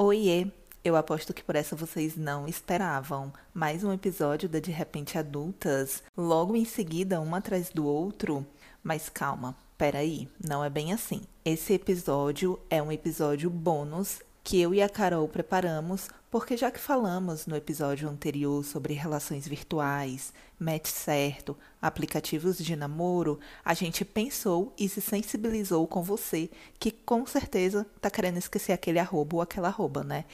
Oiê! Eu aposto que por essa vocês não esperavam. Mais um episódio da De Repente Adultas, logo em seguida, um atrás do outro. Mas calma, peraí, não é bem assim. Esse episódio é um episódio bônus que eu e a Carol preparamos, porque já que falamos no episódio anterior sobre relações virtuais, match certo, aplicativos de namoro, a gente pensou e se sensibilizou com você, que com certeza tá querendo esquecer aquele arroba ou aquela arroba, né?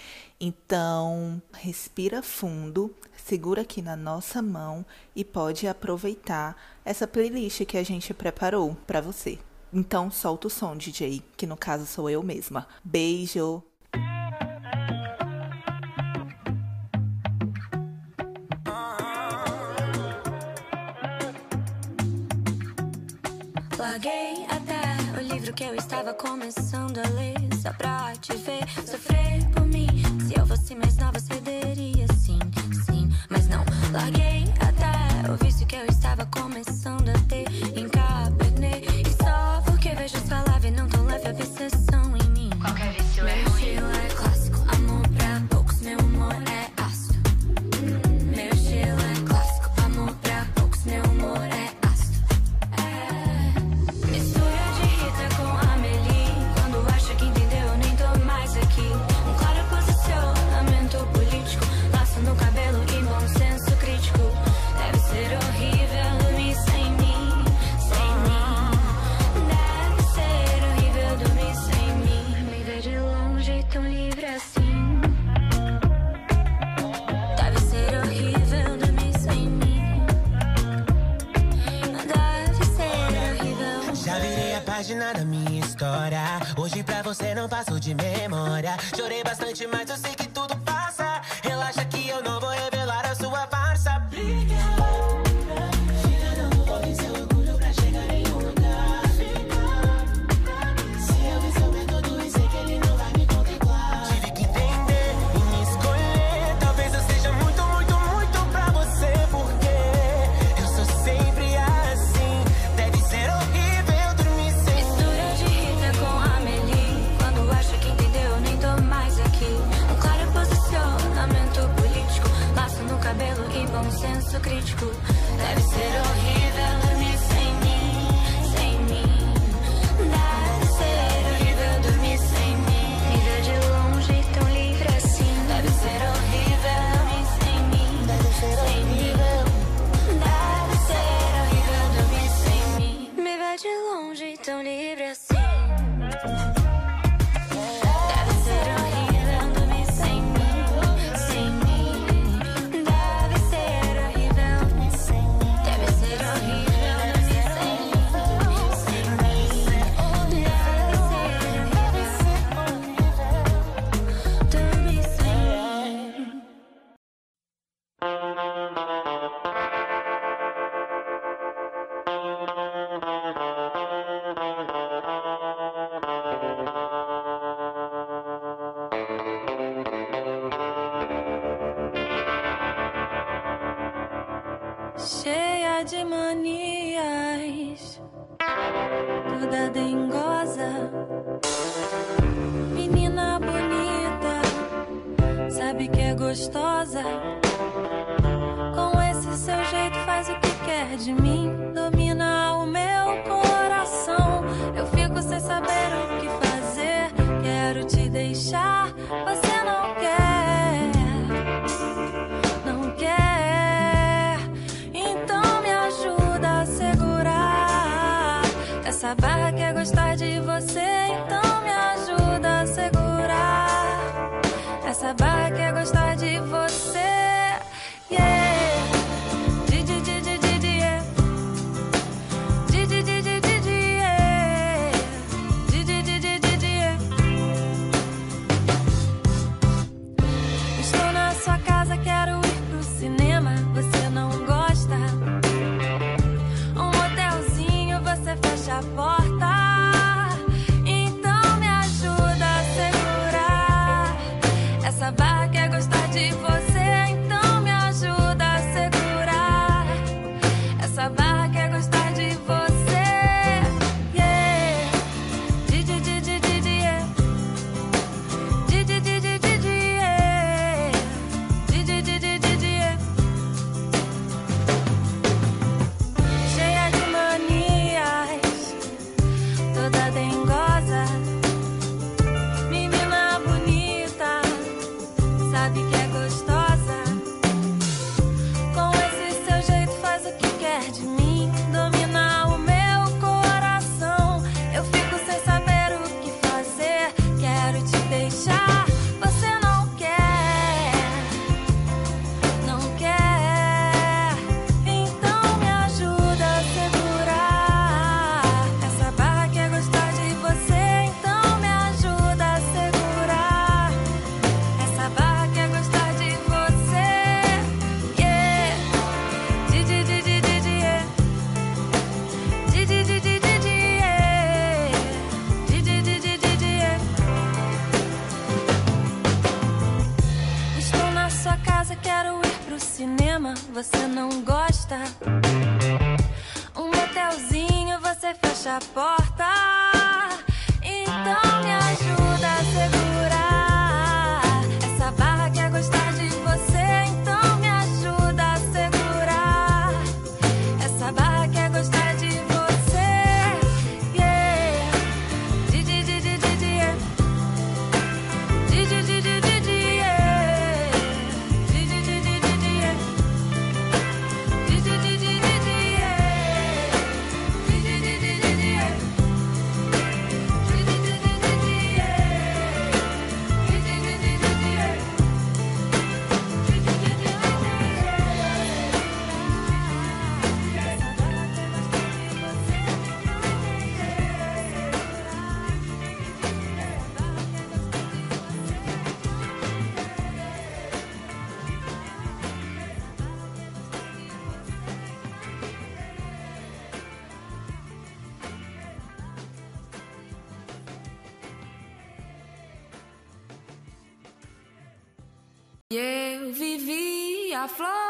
Então, respira fundo, segura aqui na nossa mão e pode aproveitar essa playlist que a gente preparou para você. Então solta o som, DJ, que no caso sou eu mesma. Beijo! que eu estava começando a ler só pra te ver sofrer. não passou de memo you? Então me ajuda fly.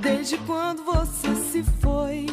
Desde quando você se foi,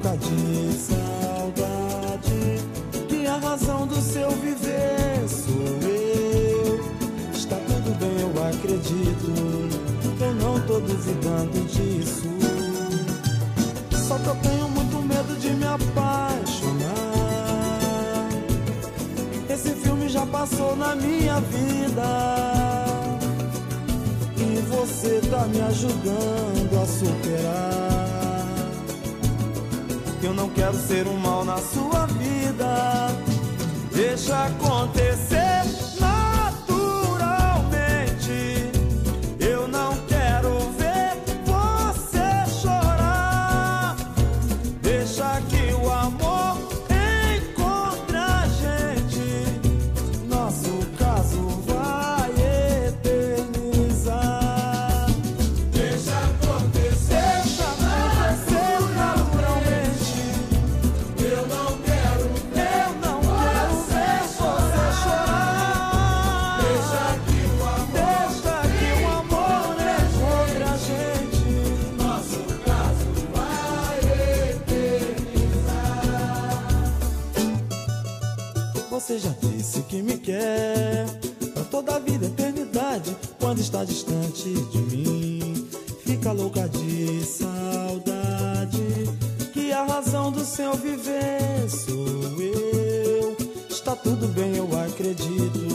de saudade. Que a razão do seu viver sou eu. Está tudo bem, eu acredito. Eu não tô duvidando disso. Só que eu tenho muito medo de me apaixonar. Esse filme já passou na minha vida. E você tá me ajudando a superar. Eu não quero ser um mal na sua vida. Deixa acontecer naturalmente. Eu não quero ver você chorar. Deixa que Já disse que me quer pra toda a vida, eternidade. Quando está distante de mim, fica louca de saudade. Que a razão do seu viver sou eu. Está tudo bem, eu acredito.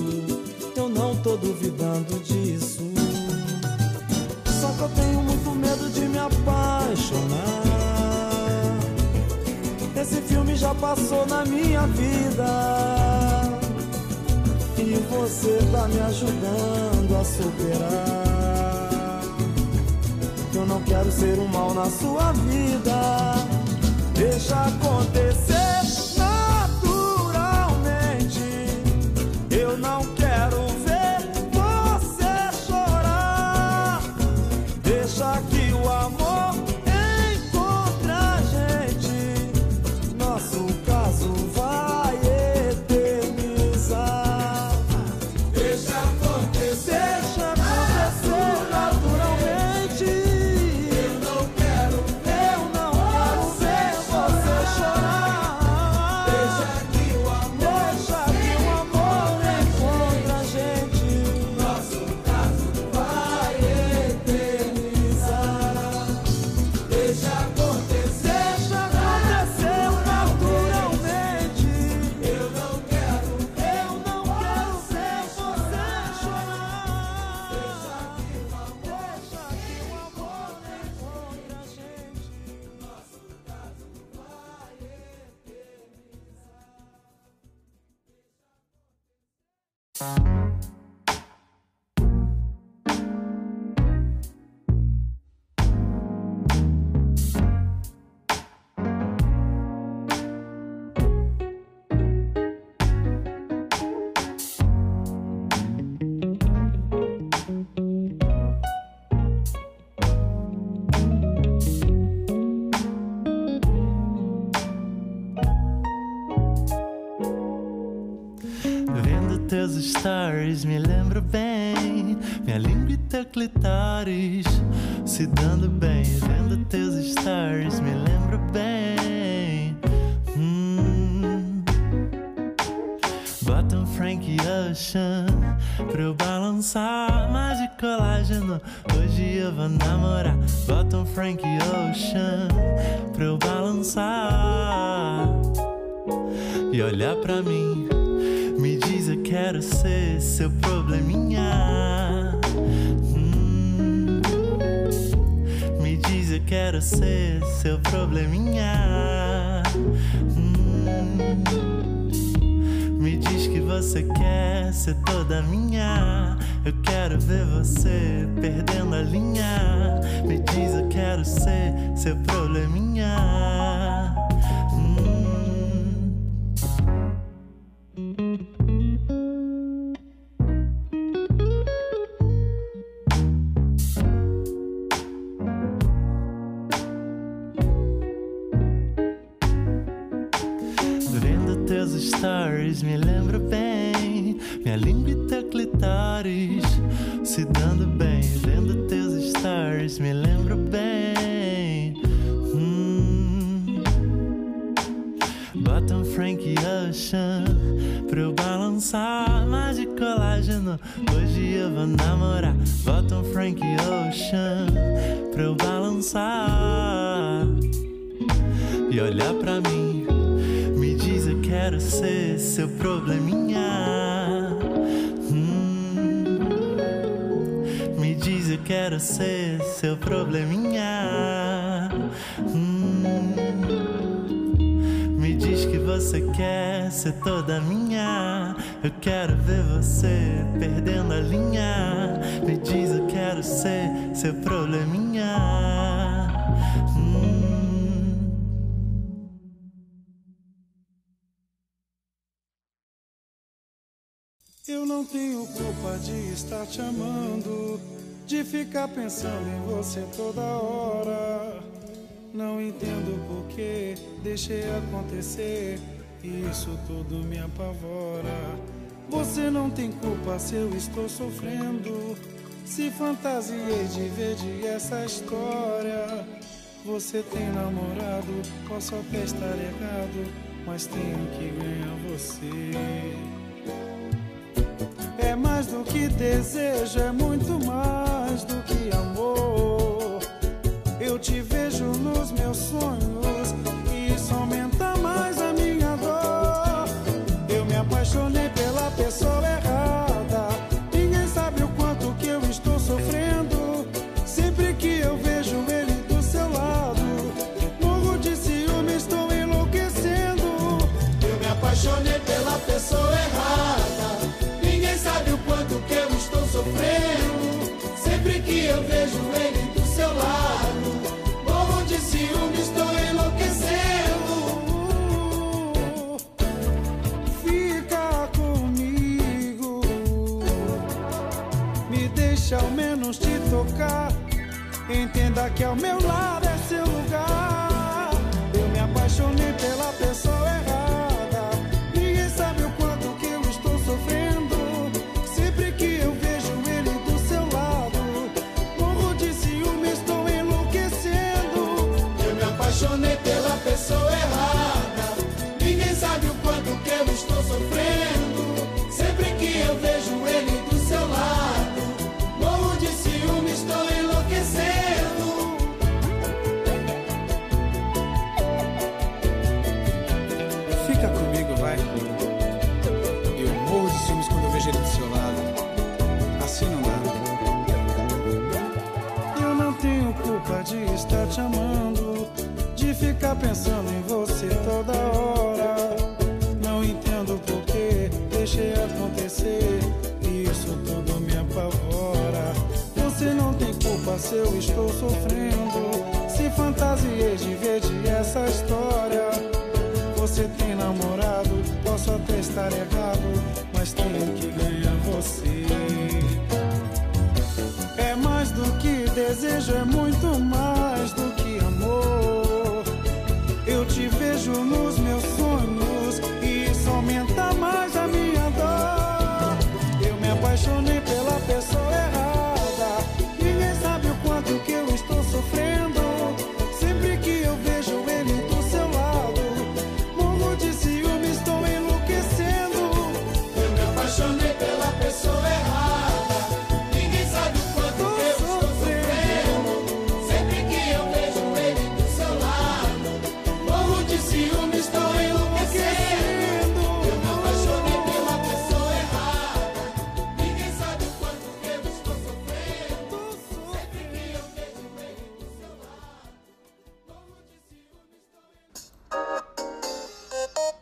Eu não tô duvidando disso. Só que eu tenho muito medo de me apaixonar. Esse filme já passou na minha vida. E você tá me ajudando a superar. Eu não quero ser um mal na sua vida. Deixa acontecer naturalmente. Eu não Vendo stories, me lembro bem. Minha língua e teu clitóris se dando bem. Vendo teus stories, me lembro bem. Hum. Bota um Frank Ocean pra eu balançar. Mais de colágeno, hoje eu vou namorar. Bota um Frank Ocean pra eu balançar. E olhar pra mim. Diz eu quero ser seu probleminha. Hum. Me diz eu quero ser seu probleminha. Hum. Me diz que você quer ser toda minha. Eu quero ver você perdendo a linha. Me diz eu quero ser seu probleminha. Stories, me lembro bem. Diz eu quero ser seu probleminha. Hum. Me diz que você quer ser toda minha. Eu quero ver você perdendo a linha. Me diz eu quero ser seu probleminha. Hum. Eu não tenho culpa de estar te amando, de ficar pensando em você toda hora. Não entendo por que deixei acontecer e isso tudo me apavora. Você não tem culpa se eu estou sofrendo. Se fantasiei de verde essa história. Você tem namorado, posso até estar errado, mas tenho que ganhar você. É mais do que desejo, é muito mais mais do que amor. Eu te vejo nos meus sonhos e isso aumenta mais a minha dor. Eu me apaixonei pela pessoa errada. Ninguém sabe o quanto que eu estou sofrendo. Sempre que eu vejo ele do seu lado, morro de ciúme, estou enlouquecendo. Eu me apaixonei pela pessoa errada. Ninguém sabe o quanto que eu estou sofrendo eu vejo ele do seu lado.